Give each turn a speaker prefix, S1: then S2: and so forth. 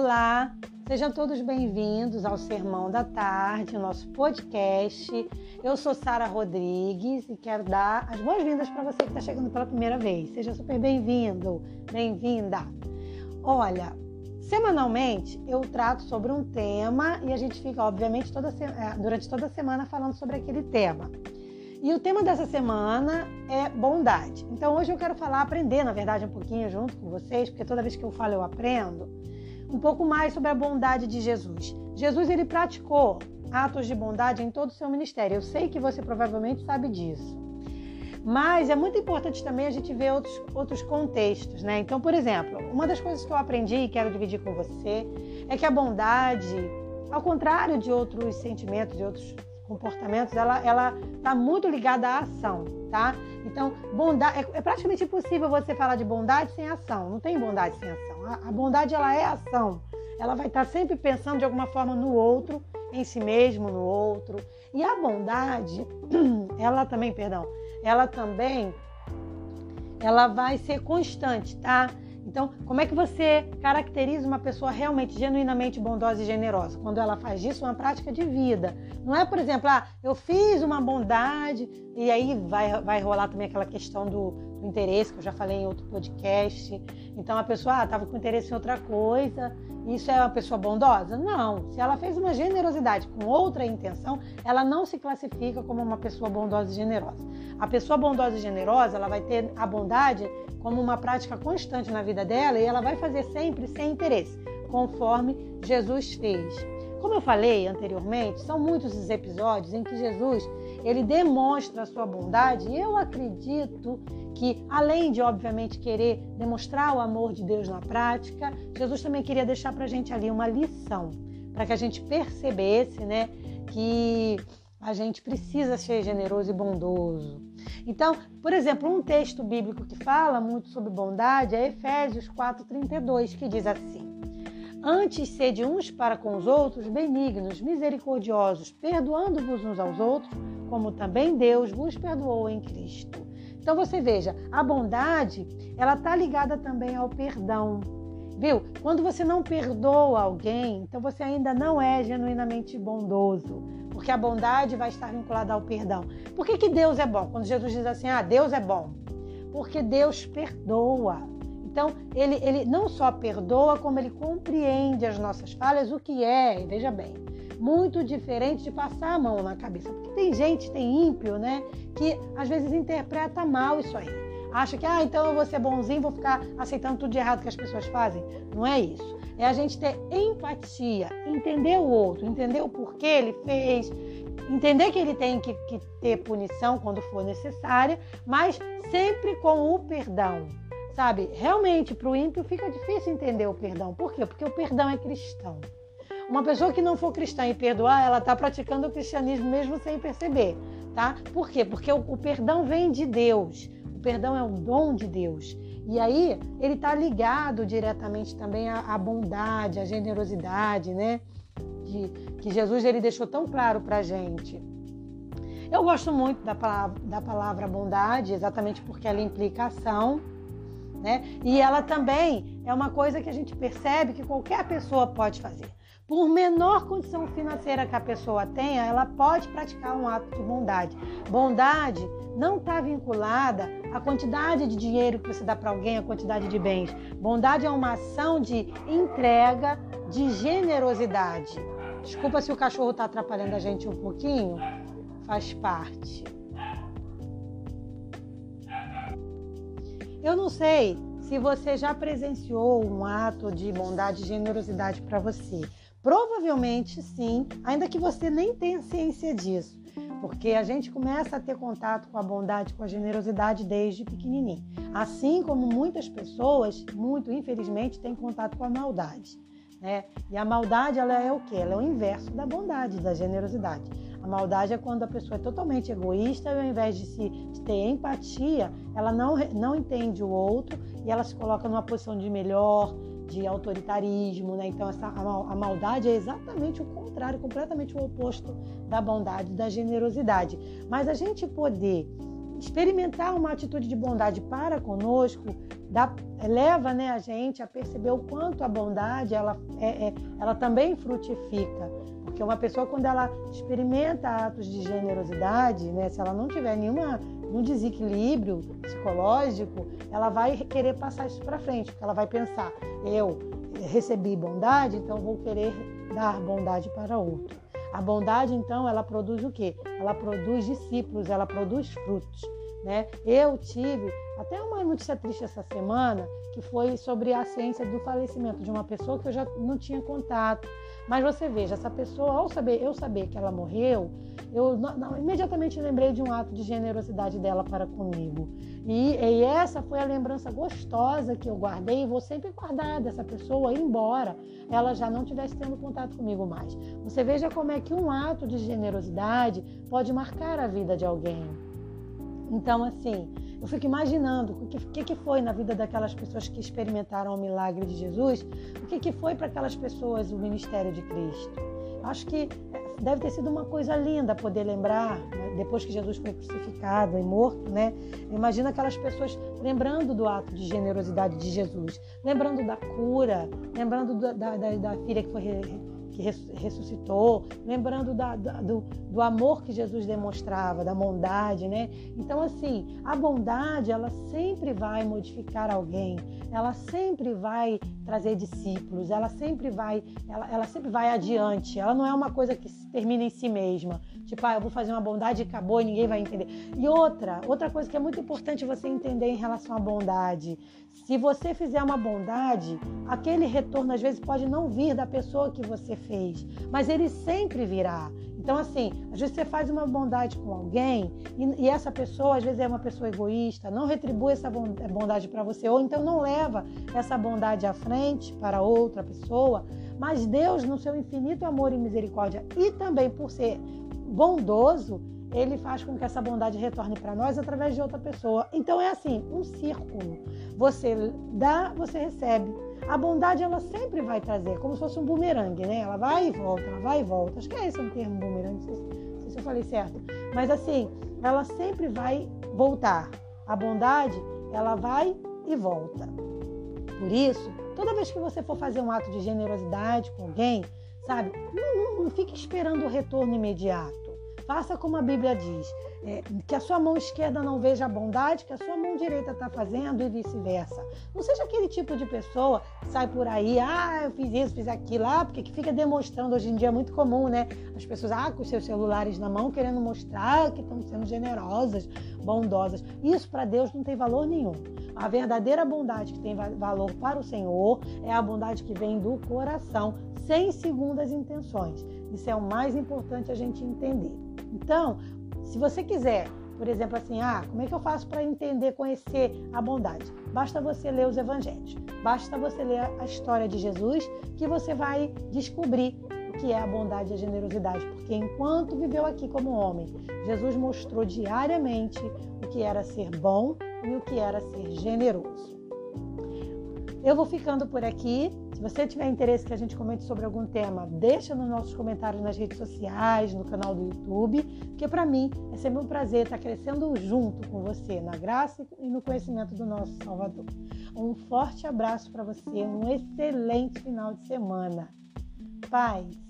S1: Olá, sejam todos bem-vindos ao Sermão da Tarde, nosso podcast. Eu sou Sara Rodrigues e quero dar as boas-vindas para você que está chegando pela primeira vez. Seja super bem-vindo, bem-vinda. Olha, semanalmente eu trato sobre um tema e a gente fica, obviamente, toda é, durante toda a semana falando sobre aquele tema. E o tema dessa semana é bondade. Então hoje eu quero falar, aprender, na verdade, um pouquinho junto com vocês, porque toda vez que eu falo eu aprendo um pouco mais sobre a bondade de Jesus. Jesus ele praticou atos de bondade em todo o seu ministério. Eu sei que você provavelmente sabe disso. Mas é muito importante também a gente ver outros, outros contextos, né? Então, por exemplo, uma das coisas que eu aprendi e quero dividir com você é que a bondade, ao contrário de outros sentimentos, de outros comportamentos, ela ela está muito ligada à ação, tá? Então, bondade é, é, praticamente impossível você falar de bondade sem ação. Não tem bondade sem ação. A, bondade ela é ação. Ela vai estar tá sempre pensando de alguma forma no outro, em si mesmo, no outro. E a bondade, ela também, perdão, ela também ela vai ser constante, tá? Então, como é que você caracteriza uma pessoa realmente, genuinamente bondosa e generosa? Quando ela faz isso uma prática de vida. Não é, por exemplo, ah, eu fiz uma bondade e aí vai, vai rolar também aquela questão do interesse, que eu já falei em outro podcast. Então, a pessoa estava ah, com interesse em outra coisa, isso é uma pessoa bondosa? Não. Se ela fez uma generosidade com outra intenção, ela não se classifica como uma pessoa bondosa e generosa. A pessoa bondosa e generosa, ela vai ter a bondade como uma prática constante na vida dela e ela vai fazer sempre sem interesse, conforme Jesus fez. Como eu falei anteriormente, são muitos os episódios em que Jesus ele demonstra a sua bondade e eu acredito que além de obviamente querer demonstrar o amor de Deus na prática, Jesus também queria deixar para a gente ali uma lição para que a gente percebesse, né, que a gente precisa ser generoso e bondoso. Então, por exemplo, um texto bíblico que fala muito sobre bondade é Efésios 4:32, que diz assim: Antes sede uns para com os outros benignos, misericordiosos, perdoando-vos uns aos outros, como também Deus vos perdoou em Cristo. Então você veja, a bondade, ela está ligada também ao perdão. Viu? Quando você não perdoa alguém, então você ainda não é genuinamente bondoso, porque a bondade vai estar vinculada ao perdão. Por que, que Deus é bom? Quando Jesus diz assim, ah, Deus é bom. Porque Deus perdoa. Então, ele, ele não só perdoa, como ele compreende as nossas falhas, o que é, veja bem, muito diferente de passar a mão na cabeça. Porque tem gente, tem ímpio, né, que às vezes interpreta mal isso aí acha que, ah, então eu vou ser bonzinho, vou ficar aceitando tudo de errado que as pessoas fazem. Não é isso. É a gente ter empatia, entender o outro, entender o porquê ele fez, entender que ele tem que, que ter punição quando for necessária, mas sempre com o perdão. Sabe, realmente para o ímpio fica difícil entender o perdão. Por quê? Porque o perdão é cristão. Uma pessoa que não for cristã e perdoar, ela está praticando o cristianismo mesmo sem perceber, tá? Por quê? Porque o, o perdão vem de Deus. O perdão é um dom de Deus. E aí ele está ligado diretamente também à, à, bondade, à generosidade, né? De, que Jesus ele deixou tão claro para a gente. Eu gosto muito da palavra, da palavra bondade, exatamente porque ela implica ação, né? E ela também é uma coisa que a gente percebe que qualquer pessoa pode fazer. Por menor condição financeira que a pessoa tenha, ela pode praticar um ato de bondade. Bondade não está vinculada à quantidade de dinheiro que você dá para alguém, à quantidade de bens. Bondade é uma ação de entrega, de generosidade. Desculpa se o cachorro está atrapalhando a gente um pouquinho, faz parte. Eu não sei se você já presenciou um ato de bondade e generosidade para você. Provavelmente sim, ainda que você nem tenha ciência disso, porque a gente começa a ter contato com a bondade, com a generosidade desde pequenininho. Assim como muitas pessoas, muito infelizmente, têm contato com a maldade. Né? E a maldade ela é o que? Ela é o inverso da bondade, da generosidade. A maldade é quando a pessoa é totalmente egoísta e ao invés de, se, ter empatia, ela não, não entende o outro e ela se coloca numa posição de melhor, de autoritarismo, né? Então essa, a, a maldade é exatamente o contrário, completamente o oposto da bondade, da generosidade. Mas a gente poder experimentar uma atitude de bondade para conosco dá, leva né, a gente a perceber o quanto a bondade ela, é, é, ela também frutifica. Porque uma pessoa, quando ela experimenta atos de generosidade, né, se ela não tiver nenhuma, nenhum desequilíbrio psicológico, ela vai querer passar isso para frente, porque ela vai pensar: eu recebi bondade, então vou querer dar bondade para outro. A bondade, então, ela produz o quê? Ela produz discípulos, ela produz frutos. Né? Eu tive até uma notícia triste essa semana, que foi sobre a ciência do falecimento de uma pessoa que eu já não tinha contato. Mas você veja, essa pessoa, ao saber, eu saber que ela morreu, eu não, não, imediatamente lembrei de um ato de generosidade dela para comigo. E, e, essa foi a lembrança gostosa que eu guardei e vou sempre guardar dessa pessoa embora ela já não estivesse tendo contato comigo mais. Você veja como é que um ato de generosidade pode marcar a vida de alguém. Então, assim, eu fico imaginando o que, que, foi na vida daquelas pessoas que experimentaram o milagre de Jesus, o que, que foi para aquelas pessoas o ministério de Cristo. Acho que deve ter sido uma coisa linda poder lembrar, né, depois que Jesus foi crucificado e morto, né? Imagina aquelas pessoas lembrando do ato de generosidade de Jesus, lembrando da cura, lembrando da, da, da filha que foi que ressuscitou, lembrando da, da, do, do amor que Jesus demonstrava, da bondade, né? Então, assim, a bondade, ela sempre vai modificar alguém, ela sempre vai trazer discípulos, ela sempre vai, ela, ela sempre vai adiante, ela não é uma coisa que termina em si mesma. Tipo, ah, eu vou fazer uma bondade e acabou e ninguém vai entender. E outra, outra coisa que é muito importante você entender em relação à bondade. Se você fizer uma bondade, aquele retorno às vezes pode não vir da pessoa que você fez, mas ele sempre virá. Então, assim, às vezes você faz uma bondade com alguém e, e essa pessoa, às vezes, é uma pessoa egoísta, não retribui essa bondade para você, ou então não leva essa bondade à frente para outra pessoa. Mas Deus, no seu infinito amor e misericórdia, e também por ser bondoso, ele faz com que essa bondade retorne para nós através de outra pessoa. Então é assim, um círculo. Você dá, você recebe. A bondade ela sempre vai trazer, como se fosse um bumerangue, né? Ela vai e volta, ela vai e volta. Acho que é esse o termo bumerangue, não sei, se eu falei certo. Mas assim, ela sempre vai voltar. A bondade, ela vai e volta. Por isso, toda vez que você for fazer um ato de generosidade com alguém, sabe? Não, não, não fique esperando o retorno imediato. Faça como a Bíblia diz, é, que a sua mão esquerda não veja a bondade que a sua mão direita está fazendo e vice-versa. Não seja aquele tipo de pessoa que sai por aí, ah, eu fiz isso, fiz aquilo, ah, porque que fica demonstrando, hoje em dia é muito comum, né? As pessoas, ah, com seus celulares na mão, querendo mostrar que estão sendo generosas, bondosas. Isso para Deus não tem valor nenhum. A verdadeira bondade que tem valor para o Senhor é a bondade que vem do coração, sem segundas intenções. Isso é o mais importante a gente entender. Então, se você quiser, por exemplo, assim, ah, como é que eu faço para entender, conhecer a bondade? Basta você ler os evangelhos, basta você ler a história de Jesus que você vai descobrir o que é a bondade e a generosidade, porque enquanto viveu aqui como homem, Jesus mostrou diariamente o que era ser bom e o que era ser generoso. Eu vou ficando por aqui. Se você tiver interesse que a gente comente sobre algum tema, deixa nos nossos comentários nas redes sociais, no canal do YouTube, porque para mim é sempre um prazer estar crescendo junto com você na graça e no conhecimento do nosso Salvador. Um forte abraço para você, um excelente final de semana. Paz.